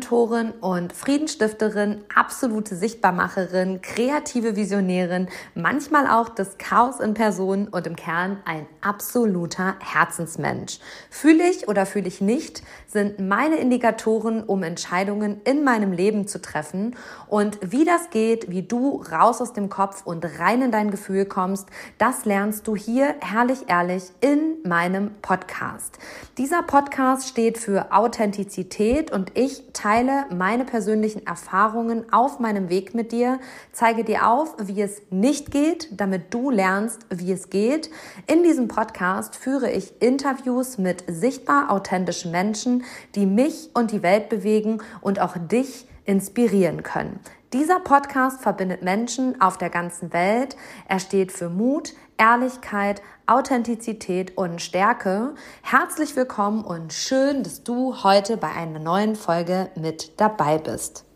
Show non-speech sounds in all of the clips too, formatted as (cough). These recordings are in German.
Business-Mentorin und Friedensstifterin, absolute Sichtbarmacherin, kreative Visionärin, manchmal auch das Chaos in Person und im Kern ein absoluter Herzensmensch. Fühle ich oder fühle ich nicht, sind meine Indikatoren, um Entscheidungen in meinem Leben zu treffen. Und wie das geht, wie du raus aus dem Kopf und rein in dein Gefühl kommst, das lernst du hier herrlich ehrlich in meinem Podcast. Dieser Podcast steht für Authentizität und ich teile meine persönlichen Erfahrungen auf meinem Weg mit dir, zeige dir auf, wie es nicht geht, damit du lernst, wie es geht. In diesem Podcast führe ich Interviews mit sichtbar authentischen Menschen, die mich und die Welt bewegen und auch dich inspirieren können. Dieser Podcast verbindet Menschen auf der ganzen Welt. Er steht für Mut, Ehrlichkeit, Authentizität und Stärke. Herzlich willkommen und schön, dass du heute bei einer neuen Folge mit dabei bist.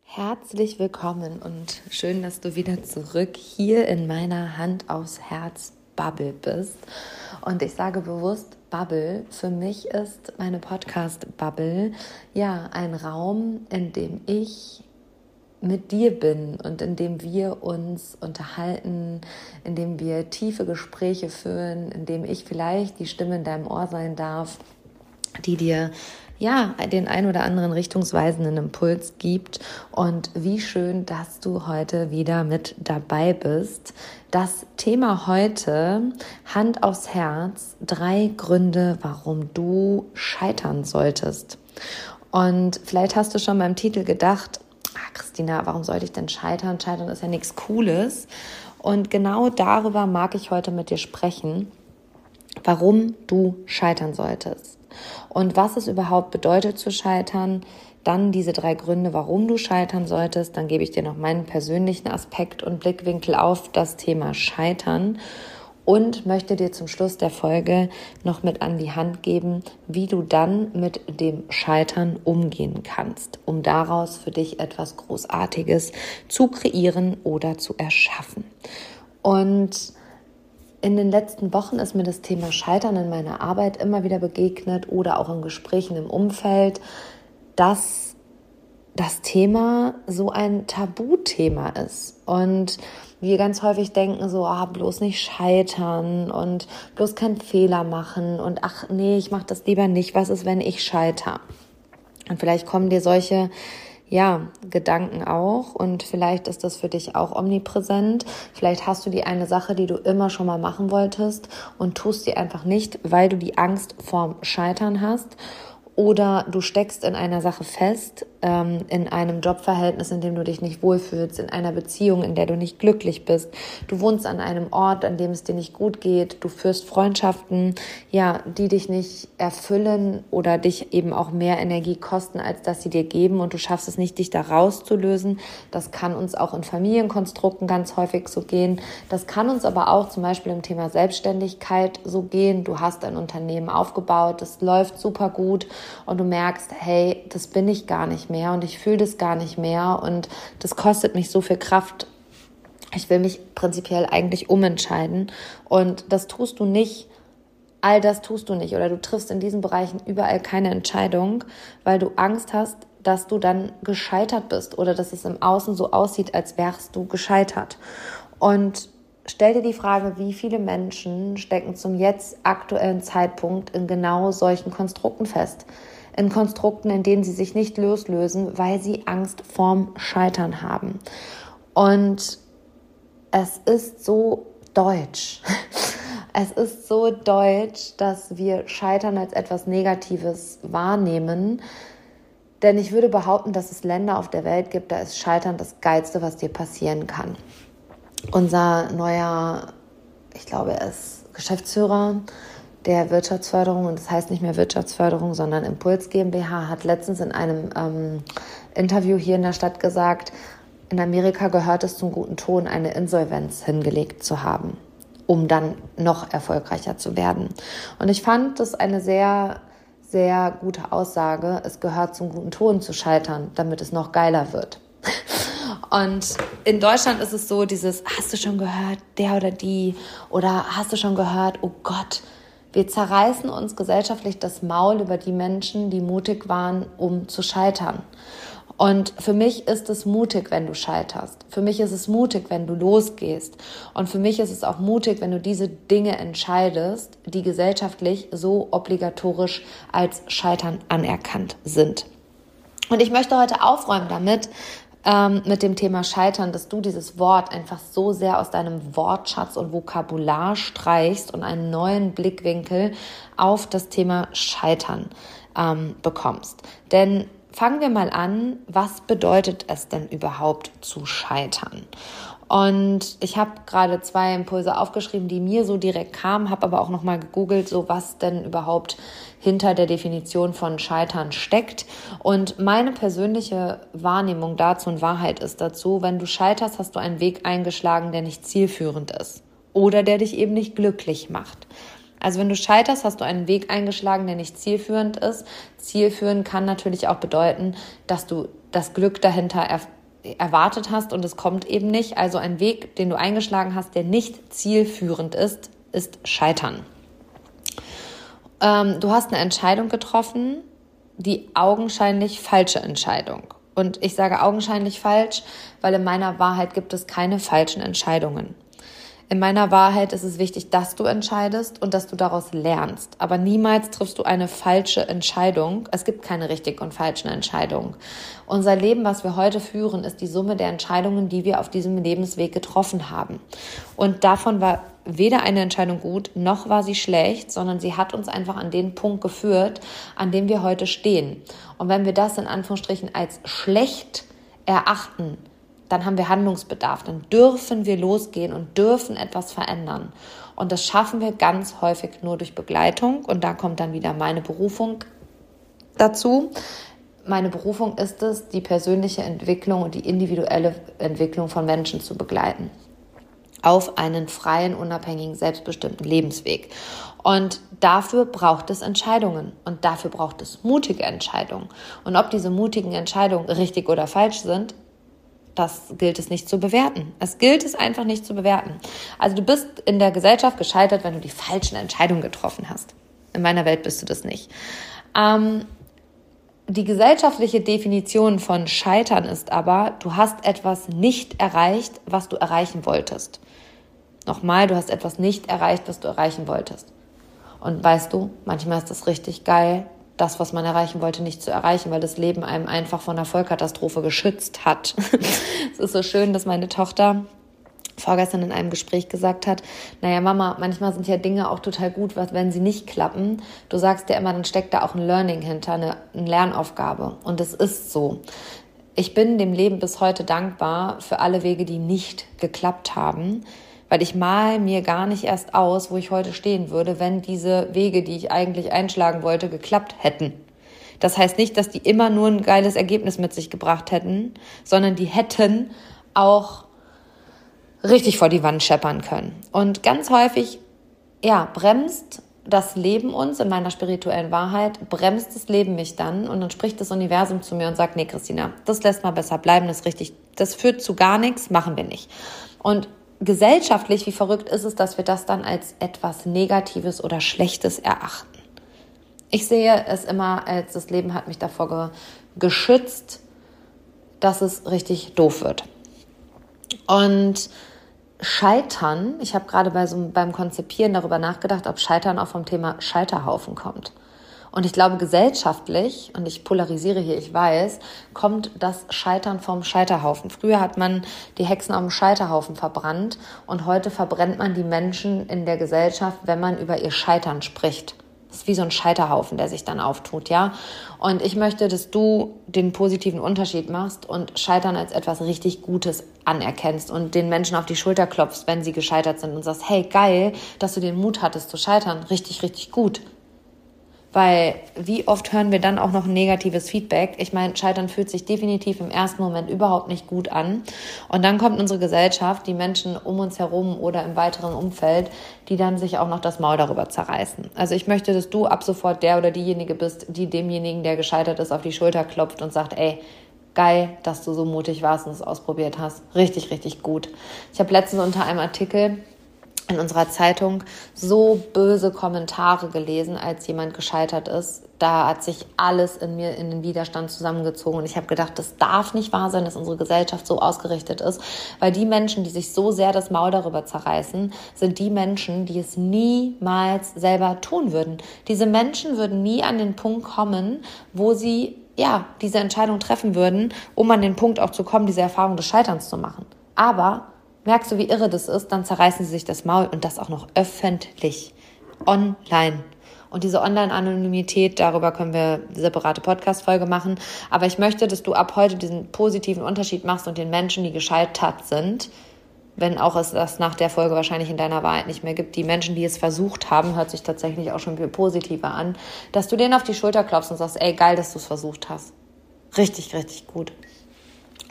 Herzlich willkommen und schön, dass du wieder zurück hier in meiner Hand aufs Herz Bubble bist. Und ich sage bewusst Bubble. Für mich ist meine Podcast-Bubble ja ein Raum, in dem ich mit dir bin und in dem wir uns unterhalten, in dem wir tiefe Gespräche führen, in dem ich vielleicht die Stimme in deinem Ohr sein darf, die dir ja, den ein oder anderen richtungsweisenden Impuls gibt. Und wie schön, dass du heute wieder mit dabei bist. Das Thema heute, Hand aufs Herz, drei Gründe, warum du scheitern solltest. Und vielleicht hast du schon beim Titel gedacht, ah, Christina, warum sollte ich denn scheitern? Scheitern ist ja nichts Cooles. Und genau darüber mag ich heute mit dir sprechen, warum du scheitern solltest und was es überhaupt bedeutet zu scheitern. Dann diese drei Gründe, warum du scheitern solltest. Dann gebe ich dir noch meinen persönlichen Aspekt und Blickwinkel auf das Thema Scheitern und möchte dir zum Schluss der Folge noch mit an die Hand geben, wie du dann mit dem Scheitern umgehen kannst, um daraus für dich etwas Großartiges zu kreieren oder zu erschaffen. Und in den letzten Wochen ist mir das Thema Scheitern in meiner Arbeit immer wieder begegnet oder auch in Gesprächen im Umfeld, dass das Thema so ein Tabuthema ist und wir ganz häufig denken so, ah, bloß nicht scheitern und bloß keinen Fehler machen und ach nee, ich mache das lieber nicht. Was ist, wenn ich scheiter? Und vielleicht kommen dir solche ja, Gedanken auch und vielleicht ist das für dich auch omnipräsent. Vielleicht hast du die eine Sache, die du immer schon mal machen wolltest und tust sie einfach nicht, weil du die Angst vorm Scheitern hast oder du steckst in einer Sache fest, ähm, in einem Jobverhältnis, in dem du dich nicht wohlfühlst, in einer Beziehung, in der du nicht glücklich bist. Du wohnst an einem Ort, an dem es dir nicht gut geht. Du führst Freundschaften, ja, die dich nicht erfüllen oder dich eben auch mehr Energie kosten, als dass sie dir geben. Und du schaffst es nicht, dich da rauszulösen. Das kann uns auch in Familienkonstrukten ganz häufig so gehen. Das kann uns aber auch zum Beispiel im Thema Selbstständigkeit so gehen. Du hast ein Unternehmen aufgebaut, es läuft super gut und du merkst, hey, das bin ich gar nicht mehr und ich fühle das gar nicht mehr und das kostet mich so viel Kraft. Ich will mich prinzipiell eigentlich umentscheiden und das tust du nicht. All das tust du nicht oder du triffst in diesen Bereichen überall keine Entscheidung, weil du Angst hast, dass du dann gescheitert bist oder dass es im Außen so aussieht, als wärst du gescheitert. Und stell dir die Frage, wie viele Menschen stecken zum jetzt aktuellen Zeitpunkt in genau solchen Konstrukten fest? in Konstrukten, in denen sie sich nicht loslösen, weil sie Angst vorm Scheitern haben. Und es ist so deutsch. (laughs) Es ist so deutsch, dass wir Scheitern als etwas Negatives wahrnehmen. Denn ich würde behaupten, dass es Länder auf der Welt gibt, da ist Scheitern das Geilste, was dir passieren kann. Unser neuer, ich glaube, er ist Geschäftsführer der Wirtschaftsförderung, und das heißt nicht mehr Wirtschaftsförderung, sondern Impuls GmbH, hat letztens in einem ähm, Interview hier in der Stadt gesagt, in Amerika gehört es zum guten Ton, eine Insolvenz hingelegt zu haben, um dann noch erfolgreicher zu werden. Und ich fand das eine sehr, sehr gute Aussage. Es gehört zum guten Ton zu scheitern, damit es noch geiler wird. Und in Deutschland ist es so, dieses, hast du schon gehört, der oder die? Oder hast du schon gehört, oh Gott, Wir zerreißen uns gesellschaftlich das Maul über die Menschen, die mutig waren, um zu scheitern. Und für mich ist es mutig, wenn du scheiterst. Für mich ist es mutig, wenn du losgehst. Und für mich ist es auch mutig, wenn du diese Dinge entscheidest, die gesellschaftlich so obligatorisch als Scheitern anerkannt sind. Und ich möchte heute aufräumen damit, ähm, mit dem Thema Scheitern, dass du dieses Wort einfach so sehr aus deinem Wortschatz und Vokabular streichst und einen neuen Blickwinkel auf das Thema Scheitern ähm, bekommst. Denn fangen wir mal an, was bedeutet es denn überhaupt zu scheitern? Und ich habe gerade zwei Impulse aufgeschrieben, die mir so direkt kamen, habe aber auch noch mal gegoogelt, so was denn überhaupt hinter der Definition von Scheitern steckt. Und meine persönliche Wahrnehmung dazu und Wahrheit ist dazu, wenn du scheiterst, hast du einen Weg eingeschlagen, der nicht zielführend ist oder der dich eben nicht glücklich macht. Also wenn du scheiterst, hast du einen Weg eingeschlagen, der nicht zielführend ist. Zielführend kann natürlich auch bedeuten, dass du das Glück dahinter erwartet hast und es kommt eben nicht. Also ein Weg, den du eingeschlagen hast, der nicht zielführend ist, ist Scheitern. Ähm, du hast eine Entscheidung getroffen, die augenscheinlich falsche Entscheidung. Und ich sage augenscheinlich falsch, weil in meiner Wahrheit gibt es keine falschen Entscheidungen. In meiner Wahrheit ist es wichtig, dass du entscheidest und dass du daraus lernst. Aber niemals triffst du eine falsche Entscheidung. Es gibt keine richtig und falschen Entscheidungen. Unser Leben, was wir heute führen, ist die Summe der Entscheidungen, die wir auf diesem Lebensweg getroffen haben. Und davon war weder eine Entscheidung gut, noch war sie schlecht, sondern sie hat uns einfach an den Punkt geführt, an dem wir heute stehen. Und wenn wir das in Anführungsstrichen als schlecht erachten, dann haben wir Handlungsbedarf, dann dürfen wir losgehen und dürfen etwas verändern. Und das schaffen wir ganz häufig nur durch Begleitung. Und da kommt dann wieder meine Berufung dazu. Meine Berufung ist es, die persönliche Entwicklung und die individuelle Entwicklung von Menschen zu begleiten. Auf einen freien, unabhängigen, selbstbestimmten Lebensweg. Und dafür braucht es Entscheidungen und dafür braucht es mutige Entscheidungen. Und ob diese mutigen Entscheidungen richtig oder falsch sind, das gilt es nicht zu bewerten. Es gilt es einfach nicht zu bewerten. Also du bist in der Gesellschaft gescheitert, wenn du die falschen Entscheidungen getroffen hast. In meiner Welt bist du das nicht. Ähm, die gesellschaftliche Definition von Scheitern ist aber, du hast etwas nicht erreicht, was du erreichen wolltest. Nochmal, du hast etwas nicht erreicht, was du erreichen wolltest. Und weißt du, manchmal ist das richtig geil, das, was man erreichen wollte, nicht zu erreichen, weil das Leben einem einfach von der Vollkatastrophe geschützt hat. (laughs) es ist so schön, dass meine Tochter vorgestern in einem Gespräch gesagt hat, naja, Mama, manchmal sind ja Dinge auch total gut, wenn sie nicht klappen. Du sagst ja immer, dann steckt da auch ein Learning hinter, eine, eine Lernaufgabe. Und es ist so. Ich bin dem Leben bis heute dankbar für alle Wege, die nicht geklappt haben weil ich mal mir gar nicht erst aus, wo ich heute stehen würde, wenn diese Wege, die ich eigentlich einschlagen wollte, geklappt hätten. Das heißt nicht, dass die immer nur ein geiles Ergebnis mit sich gebracht hätten, sondern die hätten auch richtig vor die Wand scheppern können. Und ganz häufig, ja, bremst das Leben uns in meiner spirituellen Wahrheit, bremst das Leben mich dann und dann spricht das Universum zu mir und sagt, nee, Christina, das lässt mal besser bleiben, das ist richtig, das führt zu gar nichts, machen wir nicht. Und gesellschaftlich, wie verrückt ist es, dass wir das dann als etwas Negatives oder Schlechtes erachten. Ich sehe es immer als das Leben hat mich davor geschützt, dass es richtig doof wird. Und Scheitern, ich habe gerade bei so, beim Konzipieren darüber nachgedacht, ob Scheitern auch vom Thema Scheiterhaufen kommt. Und ich glaube, gesellschaftlich, und ich polarisiere hier, ich weiß, kommt das Scheitern vom Scheiterhaufen. Früher hat man die Hexen dem Scheiterhaufen verbrannt und heute verbrennt man die Menschen in der Gesellschaft, wenn man über ihr Scheitern spricht. Das ist wie so ein Scheiterhaufen, der sich dann auftut, ja. Und ich möchte, dass du den positiven Unterschied machst und Scheitern als etwas richtig Gutes anerkennst und den Menschen auf die Schulter klopfst, wenn sie gescheitert sind und sagst, hey, geil, dass du den Mut hattest zu scheitern. Richtig, richtig gut. Weil wie oft hören wir dann auch noch negatives Feedback? Ich meine, Scheitern fühlt sich definitiv im ersten Moment überhaupt nicht gut an. Und dann kommt unsere Gesellschaft, die Menschen um uns herum oder im weiteren Umfeld, die dann sich auch noch das Maul darüber zerreißen. Also ich möchte, dass du ab sofort der oder diejenige bist, die demjenigen, der gescheitert ist, auf die Schulter klopft und sagt, ey, geil, dass du so mutig warst und es ausprobiert hast. Richtig, richtig gut. Ich habe letztens unter einem Artikel in unserer Zeitung so böse Kommentare gelesen, als jemand gescheitert ist. Da hat sich alles in mir in den Widerstand zusammengezogen und ich habe gedacht, das darf nicht wahr sein, dass unsere Gesellschaft so ausgerichtet ist, weil die Menschen, die sich so sehr das Maul darüber zerreißen, sind die Menschen, die es niemals selber tun würden. Diese Menschen würden nie an den Punkt kommen, wo sie ja diese Entscheidung treffen würden, um an den Punkt auch zu kommen, diese Erfahrung des Scheiterns zu machen. Aber merkst du, wie irre das ist, dann zerreißen sie sich das Maul und das auch noch öffentlich, online. Und diese Online-Anonymität, darüber können wir eine separate Podcast-Folge machen. Aber ich möchte, dass du ab heute diesen positiven Unterschied machst und den Menschen, die gescheitert sind, wenn auch es das nach der Folge wahrscheinlich in deiner Wahrheit nicht mehr gibt, die Menschen, die es versucht haben, hört sich tatsächlich auch schon viel positiver an, dass du denen auf die Schulter klopfst und sagst, ey, geil, dass du es versucht hast. Richtig, richtig gut.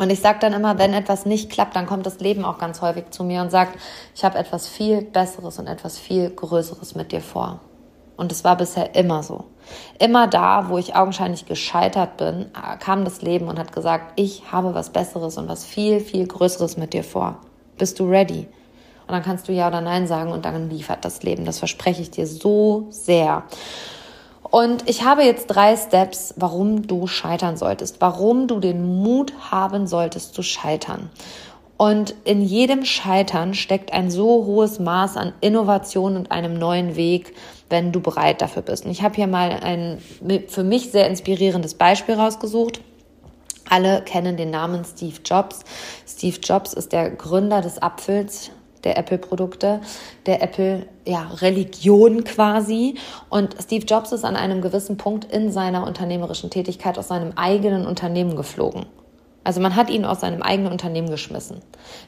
Und ich sage dann immer, wenn etwas nicht klappt, dann kommt das Leben auch ganz häufig zu mir und sagt, ich habe etwas viel Besseres und etwas viel Größeres mit dir vor. Und es war bisher immer so. Immer da, wo ich augenscheinlich gescheitert bin, kam das Leben und hat gesagt, ich habe was Besseres und was viel, viel Größeres mit dir vor. Bist du ready? Und dann kannst du ja oder nein sagen und dann liefert das Leben. Das verspreche ich dir so sehr. Und ich habe jetzt drei Steps, warum du scheitern solltest, warum du den Mut haben solltest zu scheitern. Und in jedem Scheitern steckt ein so hohes Maß an Innovation und einem neuen Weg, wenn du bereit dafür bist. Und ich habe hier mal ein für mich sehr inspirierendes Beispiel rausgesucht. Alle kennen den Namen Steve Jobs. Steve Jobs ist der Gründer des Apfels, der Apple-Produkte, der Apple-Religion ja, quasi. Und Steve Jobs ist an einem gewissen Punkt in seiner unternehmerischen Tätigkeit aus seinem eigenen Unternehmen geflogen. Also man hat ihn aus seinem eigenen Unternehmen geschmissen.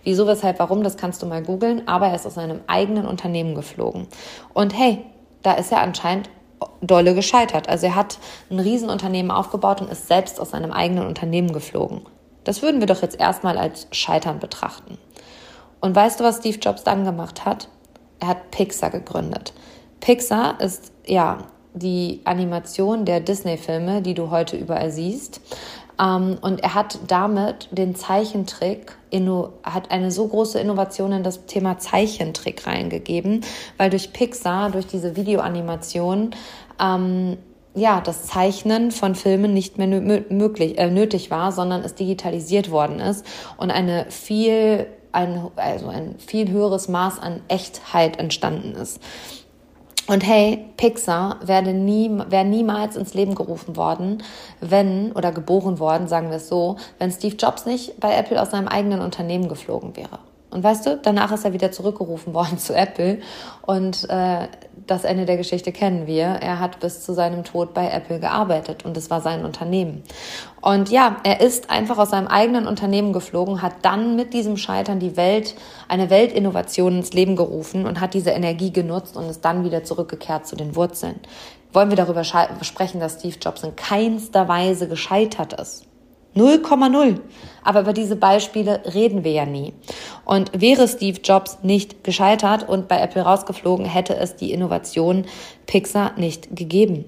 Wieso, weshalb, warum, das kannst du mal googeln, aber er ist aus seinem eigenen Unternehmen geflogen. Und hey, da ist er anscheinend dolle gescheitert. Also er hat ein Riesenunternehmen aufgebaut und ist selbst aus seinem eigenen Unternehmen geflogen. Das würden wir doch jetzt erstmal als Scheitern betrachten. Und weißt du, was Steve Jobs dann gemacht hat? Er hat Pixar gegründet. Pixar ist ja die Animation der Disney-Filme, die du heute überall siehst. Ähm, und er hat damit den Zeichentrick, hat eine so große Innovation in das Thema Zeichentrick reingegeben, weil durch Pixar, durch diese Videoanimation, ähm, ja, das Zeichnen von Filmen nicht mehr möglich, äh, nötig war, sondern es digitalisiert worden ist und eine viel ein, also ein viel höheres Maß an Echtheit entstanden ist. Und hey, Pixar wäre nie, wäre niemals ins Leben gerufen worden, wenn, oder geboren worden, sagen wir es so, wenn Steve Jobs nicht bei Apple aus seinem eigenen Unternehmen geflogen wäre. Und weißt du, danach ist er wieder zurückgerufen (laughs) worden zu Apple und äh, das Ende der Geschichte kennen wir. Er hat bis zu seinem Tod bei Apple gearbeitet und es war sein Unternehmen. Und ja, er ist einfach aus seinem eigenen Unternehmen geflogen, hat dann mit diesem Scheitern die Welt, eine Weltinnovation ins Leben gerufen und hat diese Energie genutzt und ist dann wieder zurückgekehrt zu den Wurzeln. Wollen wir darüber sprechen, dass Steve Jobs in keinster Weise gescheitert ist? 0,0. Aber über diese Beispiele reden wir ja nie. Und wäre Steve Jobs nicht gescheitert und bei Apple rausgeflogen, hätte es die Innovation Pixar nicht gegeben.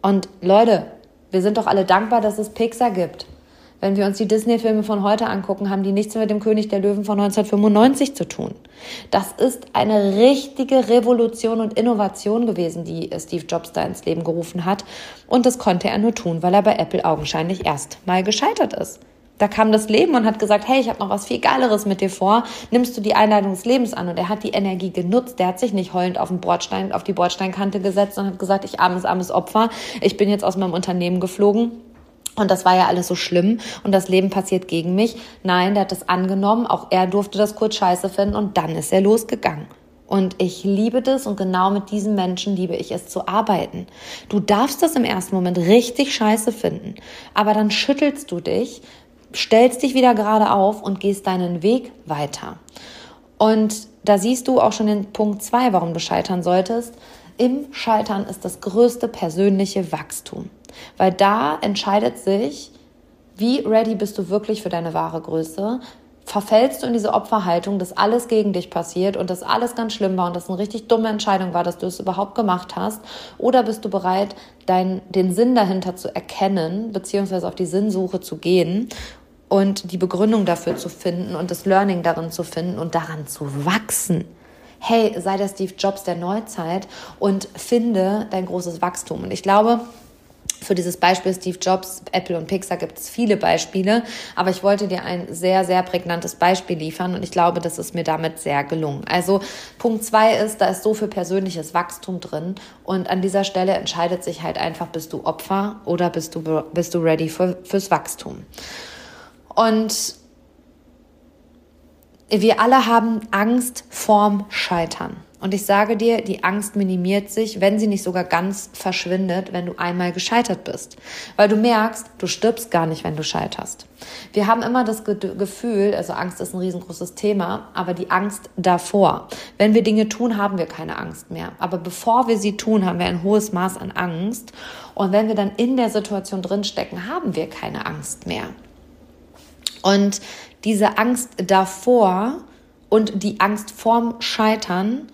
Und Leute, wir sind doch alle dankbar, dass es Pixar gibt. Wenn wir uns die Disney-Filme von heute angucken, haben die nichts mit dem König der Löwen von 1995 zu tun. Das ist eine richtige Revolution und Innovation gewesen, die Steve Jobs da ins Leben gerufen hat. Und das konnte er nur tun, weil er bei Apple augenscheinlich erst mal gescheitert ist. Da kam das Leben und hat gesagt, hey, ich habe noch was viel Geileres mit dir vor. Nimmst du die Einladung des Lebens an? Und er hat die Energie genutzt. Der hat sich nicht heulend auf den Bordstein, auf die Bordsteinkante gesetzt und hat gesagt, ich armes, armes Opfer. Ich bin jetzt aus meinem Unternehmen geflogen und das war ja alles so schlimm und das Leben passiert gegen mich. Nein, der hat das angenommen. Auch er durfte das kurz scheiße finden und dann ist er losgegangen. Und ich liebe das und genau mit diesen Menschen liebe ich es zu arbeiten. Du darfst das im ersten Moment richtig scheiße finden, aber dann schüttelst du dich, stellst dich wieder gerade auf und gehst deinen Weg weiter. Und da siehst du auch schon den Punkt zwei, warum du scheitern solltest. Im Scheitern ist das größte persönliche Wachstum. Weil da entscheidet sich, wie ready bist du wirklich für deine wahre Größe? Verfällst du in diese Opferhaltung, dass alles gegen dich passiert und dass alles ganz schlimm war und das eine richtig dumme Entscheidung war, dass du es überhaupt gemacht hast? Oder bist du bereit, dein, den Sinn dahinter zu erkennen, beziehungsweise auf die Sinnsuche zu gehen und die Begründung dafür zu finden und das Learning darin zu finden und daran zu wachsen? hey, sei der Steve Jobs der Neuzeit und finde dein großes Wachstum. Und ich glaube, für dieses Beispiel Steve Jobs, Apple und Pixar gibt es viele Beispiele, aber ich wollte dir ein sehr, sehr prägnantes Beispiel liefern und ich glaube, das ist mir damit sehr gelungen. Also Punkt zwei ist, da ist so viel persönliches Wachstum drin und an dieser Stelle entscheidet sich halt einfach, bist du Opfer oder bist du, bist du ready für, fürs Wachstum. Und wir alle haben Angst vorm Scheitern. Und ich sage dir, die Angst minimiert sich, wenn sie nicht sogar ganz verschwindet, wenn du einmal gescheitert bist. Weil du merkst, du stirbst gar nicht, wenn du scheiterst. Wir haben immer das Gefühl, also Angst ist ein riesengroßes Thema, aber die Angst davor. Wenn wir Dinge tun, haben wir keine Angst mehr. Aber bevor wir sie tun, haben wir ein hohes Maß an Angst. Und wenn wir dann in der Situation drinstecken, haben wir keine Angst mehr. Und diese Angst davor und die Angst vorm Scheitern,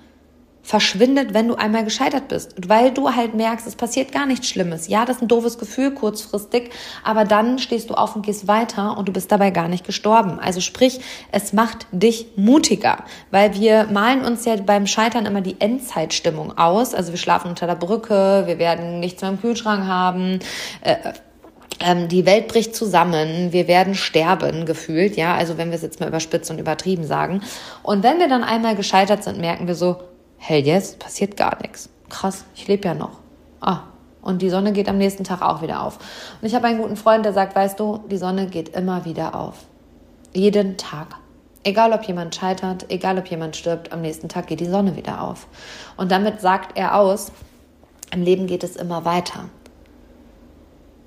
verschwindet, wenn du einmal gescheitert bist, weil du halt merkst, es passiert gar nichts Schlimmes. Ja, das ist ein doofes Gefühl kurzfristig, aber dann stehst du auf und gehst weiter und du bist dabei gar nicht gestorben. Also sprich, es macht dich mutiger, weil wir malen uns ja beim Scheitern immer die Endzeitstimmung aus. Also wir schlafen unter der Brücke, wir werden nichts mehr im Kühlschrank haben. Äh, ähm, die Welt bricht zusammen, wir werden sterben gefühlt, ja, also wenn wir es jetzt mal überspitzt und übertrieben sagen. Und wenn wir dann einmal gescheitert sind, merken wir so, hey, jetzt passiert gar nichts. Krass, ich lebe ja noch. Ah, und die Sonne geht am nächsten Tag auch wieder auf. Und ich habe einen guten Freund, der sagt, weißt du, die Sonne geht immer wieder auf. Jeden Tag. Egal, ob jemand scheitert, egal, ob jemand stirbt, am nächsten Tag geht die Sonne wieder auf. Und damit sagt er aus, im Leben geht es immer weiter.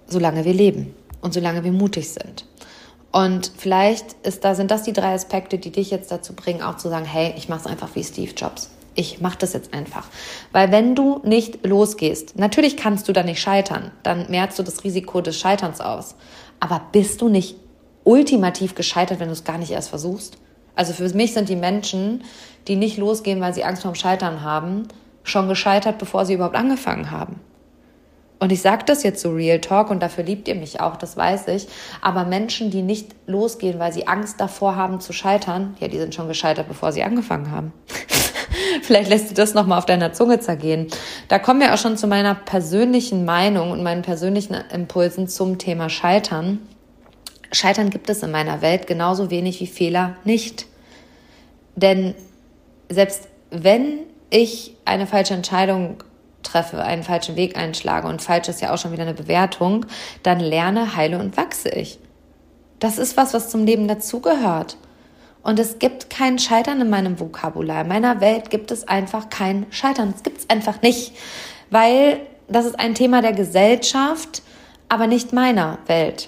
Solange wir leben und solange wir mutig sind. Und vielleicht ist da, sind das die drei Aspekte, die dich jetzt dazu bringen, auch zu sagen, hey, ich mache es einfach wie Steve Jobs ich mache das jetzt einfach. Weil wenn du nicht losgehst, natürlich kannst du da nicht scheitern, dann merkst du das Risiko des Scheiterns aus. Aber bist du nicht ultimativ gescheitert, wenn du es gar nicht erst versuchst? Also für mich sind die Menschen, die nicht losgehen, weil sie Angst vorm Scheitern haben, schon gescheitert, bevor sie überhaupt angefangen haben. Und ich sage das jetzt so Real Talk und dafür liebt ihr mich auch, das weiß ich. Aber Menschen, die nicht losgehen, weil sie Angst davor haben zu scheitern, ja, die sind schon gescheitert, bevor sie angefangen haben. (laughs) (laughs) Vielleicht lässt du das nochmal auf deiner Zunge zergehen. Da kommen wir auch schon zu meiner persönlichen Meinung und meinen persönlichen Impulsen zum Thema Scheitern. Scheitern gibt es in meiner Welt genauso wenig wie Fehler nicht. Denn selbst wenn ich eine falsche Entscheidung treffe, einen falschen Weg einschlage und falsch ist ja auch schon wieder eine Bewertung, dann lerne, heile und wachse ich. Das ist was, was zum Leben dazugehört. Und es gibt kein Scheitern in meinem Vokabular. In meiner Welt gibt es einfach kein Scheitern. Es gibt es einfach nicht, weil das ist ein Thema der Gesellschaft, aber nicht meiner Welt.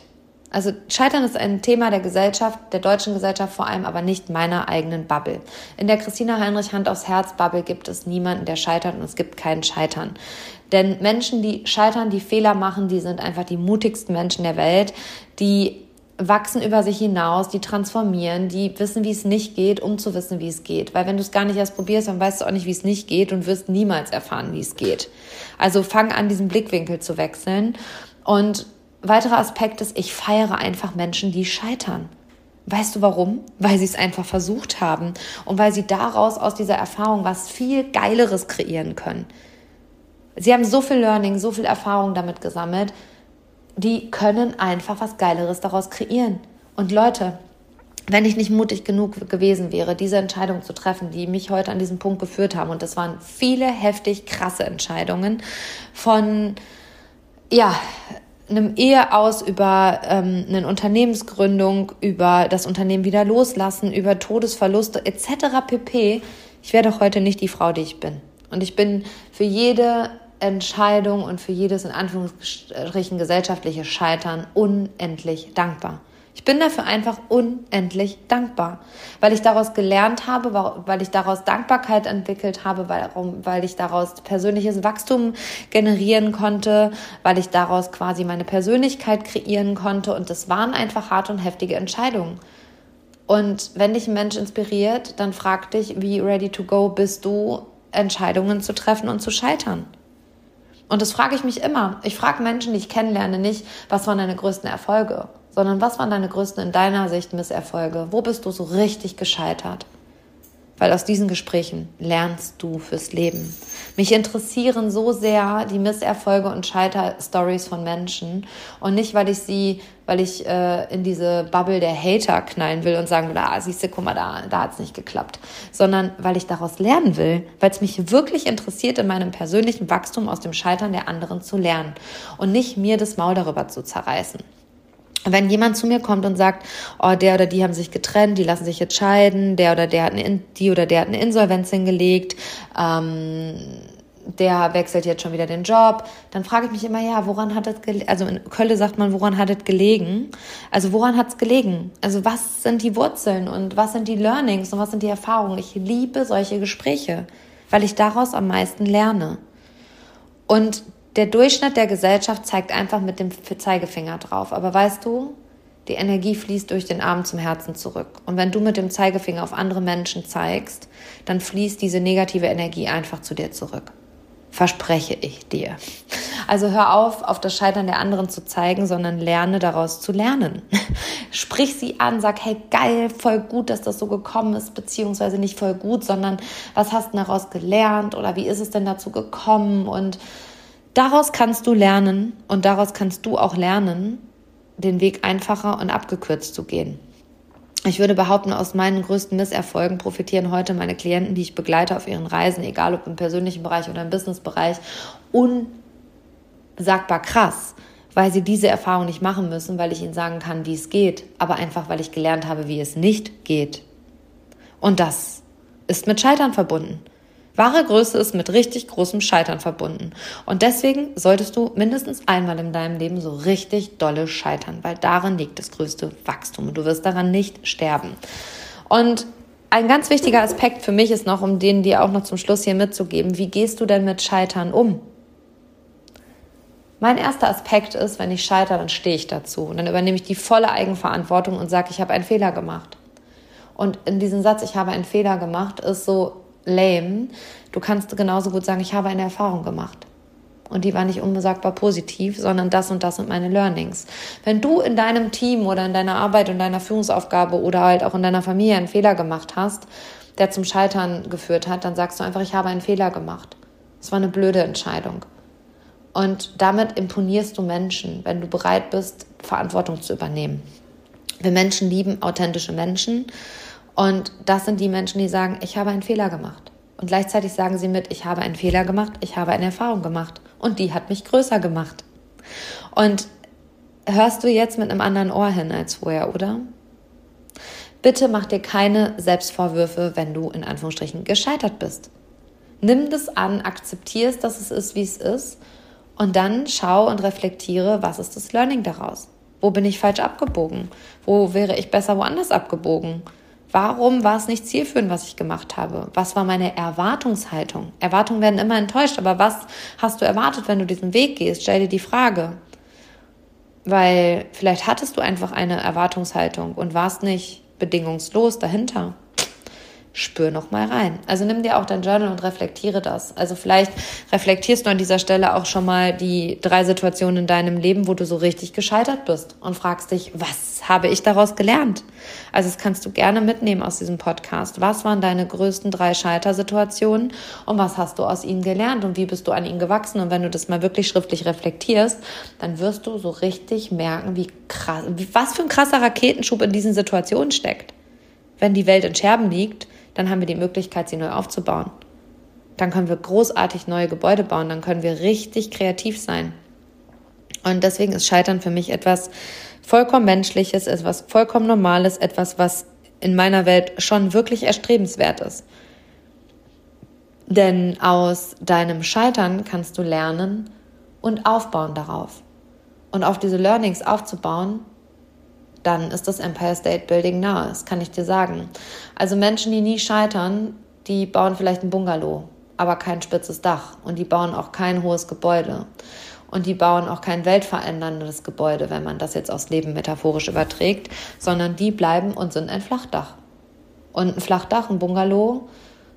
Also Scheitern ist ein Thema der Gesellschaft, der deutschen Gesellschaft vor allem, aber nicht meiner eigenen Bubble. In der Christina Heinrich Hand aufs Herz Bubble gibt es niemanden, der scheitert und es gibt kein Scheitern. Denn Menschen, die scheitern, die Fehler machen, die sind einfach die mutigsten Menschen der Welt, die wachsen über sich hinaus, die transformieren, die wissen, wie es nicht geht, um zu wissen, wie es geht. Weil wenn du es gar nicht erst probierst, dann weißt du auch nicht, wie es nicht geht und wirst niemals erfahren, wie es geht. Also fang an, diesen Blickwinkel zu wechseln. Und weiterer Aspekt ist, ich feiere einfach Menschen, die scheitern. Weißt du warum? Weil sie es einfach versucht haben und weil sie daraus aus dieser Erfahrung was viel Geileres kreieren können. Sie haben so viel Learning, so viel Erfahrung damit gesammelt die können einfach was Geileres daraus kreieren. Und Leute, wenn ich nicht mutig genug gewesen wäre, diese Entscheidung zu treffen, die mich heute an diesen Punkt geführt haben, und das waren viele heftig krasse Entscheidungen von, ja, einem Ehe aus über ähm, eine Unternehmensgründung, über das Unternehmen wieder loslassen, über Todesverluste etc. pp. Ich wäre doch heute nicht die Frau, die ich bin. Und ich bin für jede Entscheidung und für jedes in Anführungsstrichen gesellschaftliche Scheitern unendlich dankbar. Ich bin dafür einfach unendlich dankbar, weil ich daraus gelernt habe, weil ich daraus Dankbarkeit entwickelt habe, weil, weil ich daraus persönliches Wachstum generieren konnte, weil ich daraus quasi meine Persönlichkeit kreieren konnte. Und das waren einfach harte und heftige Entscheidungen. Und wenn dich ein Mensch inspiriert, dann frag dich, wie ready to go bist du, Entscheidungen zu treffen und zu scheitern. Und das frage ich mich immer. Ich frage Menschen, die ich kennenlerne, nicht, was waren deine größten Erfolge, sondern was waren deine größten in deiner Sicht Misserfolge? Wo bist du so richtig gescheitert? Weil aus diesen Gesprächen lernst du fürs Leben. Mich interessieren so sehr die Misserfolge und Scheiterstories von Menschen. Und nicht, weil ich sie, weil ich äh, in diese Bubble der Hater knallen will und sagen will, ah, siehst du, guck mal, da, da hat es nicht geklappt, sondern weil ich daraus lernen will, weil es mich wirklich interessiert, in meinem persönlichen Wachstum aus dem Scheitern der anderen zu lernen. Und nicht mir das Maul darüber zu zerreißen wenn jemand zu mir kommt und sagt, oh, der oder die haben sich getrennt, die lassen sich jetzt scheiden, der oder der hat eine, die oder der hat eine Insolvenz hingelegt, ähm, der wechselt jetzt schon wieder den Job, dann frage ich mich immer, ja, woran hat es gelegen? Also in Köln sagt man, woran hat es gelegen? Also woran hat es gelegen? Also was sind die Wurzeln und was sind die Learnings und was sind die Erfahrungen? Ich liebe solche Gespräche, weil ich daraus am meisten lerne. Und der Durchschnitt der Gesellschaft zeigt einfach mit dem Zeigefinger drauf. Aber weißt du, die Energie fließt durch den Arm zum Herzen zurück. Und wenn du mit dem Zeigefinger auf andere Menschen zeigst, dann fließt diese negative Energie einfach zu dir zurück. Verspreche ich dir. Also hör auf, auf das Scheitern der anderen zu zeigen, sondern lerne daraus zu lernen. (laughs) Sprich sie an, sag, hey, geil, voll gut, dass das so gekommen ist, beziehungsweise nicht voll gut, sondern was hast du daraus gelernt oder wie ist es denn dazu gekommen und Daraus kannst du lernen und daraus kannst du auch lernen, den Weg einfacher und abgekürzt zu gehen. Ich würde behaupten, aus meinen größten Misserfolgen profitieren heute meine Klienten, die ich begleite auf ihren Reisen, egal ob im persönlichen Bereich oder im Businessbereich, unsagbar krass, weil sie diese Erfahrung nicht machen müssen, weil ich ihnen sagen kann, wie es geht, aber einfach, weil ich gelernt habe, wie es nicht geht. Und das ist mit Scheitern verbunden. Wahre Größe ist mit richtig großem Scheitern verbunden. Und deswegen solltest du mindestens einmal in deinem Leben so richtig dolle scheitern, weil darin liegt das größte Wachstum und du wirst daran nicht sterben. Und ein ganz wichtiger Aspekt für mich ist noch, um den dir auch noch zum Schluss hier mitzugeben, wie gehst du denn mit Scheitern um? Mein erster Aspekt ist, wenn ich scheitere, dann stehe ich dazu. Und dann übernehme ich die volle Eigenverantwortung und sage, ich habe einen Fehler gemacht. Und in diesem Satz, ich habe einen Fehler gemacht, ist so, lame. Du kannst genauso gut sagen, ich habe eine Erfahrung gemacht. Und die war nicht unbesagbar positiv, sondern das und das sind meine Learnings. Wenn du in deinem Team oder in deiner Arbeit und deiner Führungsaufgabe oder halt auch in deiner Familie einen Fehler gemacht hast, der zum Scheitern geführt hat, dann sagst du einfach, ich habe einen Fehler gemacht. Es war eine blöde Entscheidung. Und damit imponierst du Menschen, wenn du bereit bist, Verantwortung zu übernehmen. Wir Menschen lieben authentische Menschen und das sind die Menschen, die sagen, ich habe einen Fehler gemacht. Und gleichzeitig sagen sie mit, ich habe einen Fehler gemacht, ich habe eine Erfahrung gemacht. Und die hat mich größer gemacht. Und hörst du jetzt mit einem anderen Ohr hin als vorher, oder? Bitte mach dir keine Selbstvorwürfe, wenn du in Anführungsstrichen gescheitert bist. Nimm das an, akzeptier es, dass es ist, wie es ist. Und dann schau und reflektiere, was ist das Learning daraus? Wo bin ich falsch abgebogen? Wo wäre ich besser woanders abgebogen? Warum war es nicht zielführend, was ich gemacht habe? Was war meine Erwartungshaltung? Erwartungen werden immer enttäuscht, aber was hast du erwartet, wenn du diesen Weg gehst? Stell dir die Frage. Weil vielleicht hattest du einfach eine Erwartungshaltung und warst nicht bedingungslos dahinter spür noch mal rein. Also nimm dir auch dein Journal und reflektiere das. Also vielleicht reflektierst du an dieser Stelle auch schon mal die drei Situationen in deinem Leben, wo du so richtig gescheitert bist und fragst dich, was habe ich daraus gelernt? Also das kannst du gerne mitnehmen aus diesem Podcast. Was waren deine größten drei Scheitersituationen und was hast du aus ihnen gelernt und wie bist du an ihnen gewachsen? Und wenn du das mal wirklich schriftlich reflektierst, dann wirst du so richtig merken, wie krass, was für ein krasser Raketenschub in diesen Situationen steckt. Wenn die Welt in Scherben liegt, dann haben wir die Möglichkeit, sie neu aufzubauen. Dann können wir großartig neue Gebäude bauen, dann können wir richtig kreativ sein. Und deswegen ist Scheitern für mich etwas vollkommen Menschliches, etwas vollkommen Normales, etwas, was in meiner Welt schon wirklich erstrebenswert ist. Denn aus deinem Scheitern kannst du lernen und aufbauen darauf. Und auf diese Learnings aufzubauen, dann ist das Empire State Building nahe, das kann ich dir sagen. Also Menschen, die nie scheitern, die bauen vielleicht ein Bungalow, aber kein spitzes Dach und die bauen auch kein hohes Gebäude. Und die bauen auch kein weltveränderndes Gebäude, wenn man das jetzt aufs Leben metaphorisch überträgt, sondern die bleiben und sind ein Flachdach. Und ein Flachdach, ein Bungalow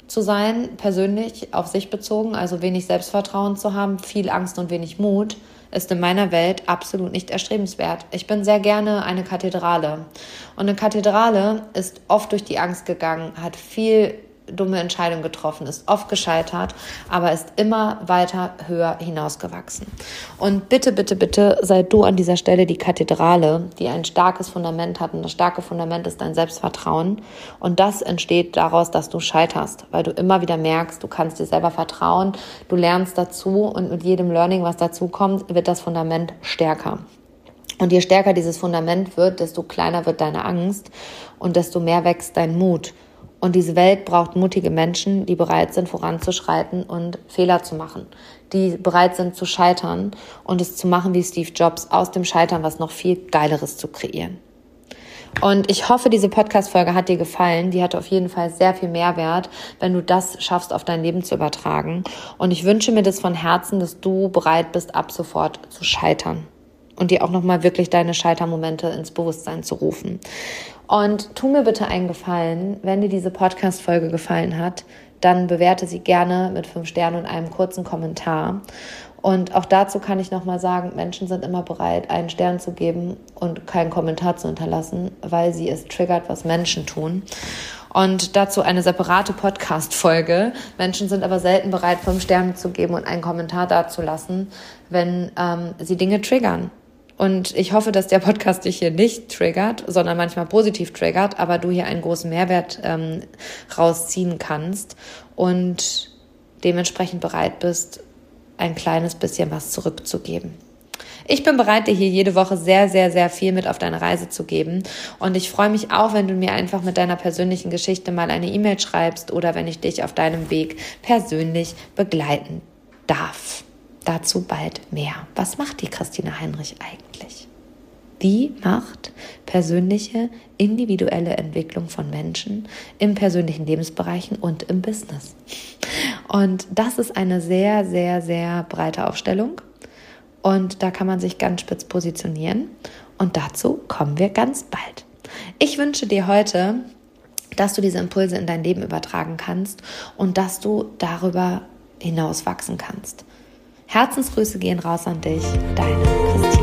zu sein, persönlich auf sich bezogen, also wenig Selbstvertrauen zu haben, viel Angst und wenig Mut, ist in meiner Welt absolut nicht erstrebenswert. Ich bin sehr gerne eine Kathedrale. Und eine Kathedrale ist oft durch die Angst gegangen, hat viel dumme Entscheidung getroffen, ist oft gescheitert, aber ist immer weiter höher hinausgewachsen. Und bitte, bitte, bitte sei du an dieser Stelle die Kathedrale, die ein starkes Fundament hat. Und das starke Fundament ist dein Selbstvertrauen. Und das entsteht daraus, dass du scheiterst, weil du immer wieder merkst, du kannst dir selber vertrauen, du lernst dazu und mit jedem Learning, was dazu kommt, wird das Fundament stärker. Und je stärker dieses Fundament wird, desto kleiner wird deine Angst und desto mehr wächst dein Mut. Und diese Welt braucht mutige Menschen, die bereit sind, voranzuschreiten und Fehler zu machen, die bereit sind zu scheitern und es zu machen wie Steve Jobs, aus dem Scheitern was noch viel Geileres zu kreieren. Und ich hoffe, diese Podcast-Folge hat dir gefallen. Die hatte auf jeden Fall sehr viel Mehrwert, wenn du das schaffst, auf dein Leben zu übertragen. Und ich wünsche mir das von Herzen, dass du bereit bist, ab sofort zu scheitern und dir auch nochmal wirklich deine Scheitermomente ins Bewusstsein zu rufen. Und tu mir bitte einen Gefallen, wenn dir diese Podcast-Folge gefallen hat, dann bewerte sie gerne mit fünf Sternen und einem kurzen Kommentar. Und auch dazu kann ich nochmal sagen, Menschen sind immer bereit, einen Stern zu geben und keinen Kommentar zu hinterlassen, weil sie es triggert, was Menschen tun. Und dazu eine separate Podcast-Folge. Menschen sind aber selten bereit, fünf Sterne zu geben und einen Kommentar dazulassen, wenn ähm, sie Dinge triggern. Und ich hoffe, dass der Podcast dich hier nicht triggert, sondern manchmal positiv triggert, aber du hier einen großen Mehrwert ähm, rausziehen kannst und dementsprechend bereit bist, ein kleines bisschen was zurückzugeben. Ich bin bereit, dir hier jede Woche sehr, sehr, sehr viel mit auf deine Reise zu geben. Und ich freue mich auch, wenn du mir einfach mit deiner persönlichen Geschichte mal eine E-Mail schreibst oder wenn ich dich auf deinem Weg persönlich begleiten darf. Dazu bald mehr. Was macht die Christina Heinrich eigentlich? Die macht persönliche, individuelle Entwicklung von Menschen im persönlichen Lebensbereichen und im Business. Und das ist eine sehr, sehr, sehr breite Aufstellung. Und da kann man sich ganz spitz positionieren. Und dazu kommen wir ganz bald. Ich wünsche dir heute, dass du diese Impulse in dein Leben übertragen kannst und dass du darüber hinaus wachsen kannst. Herzensgrüße gehen raus an dich, deine Christine.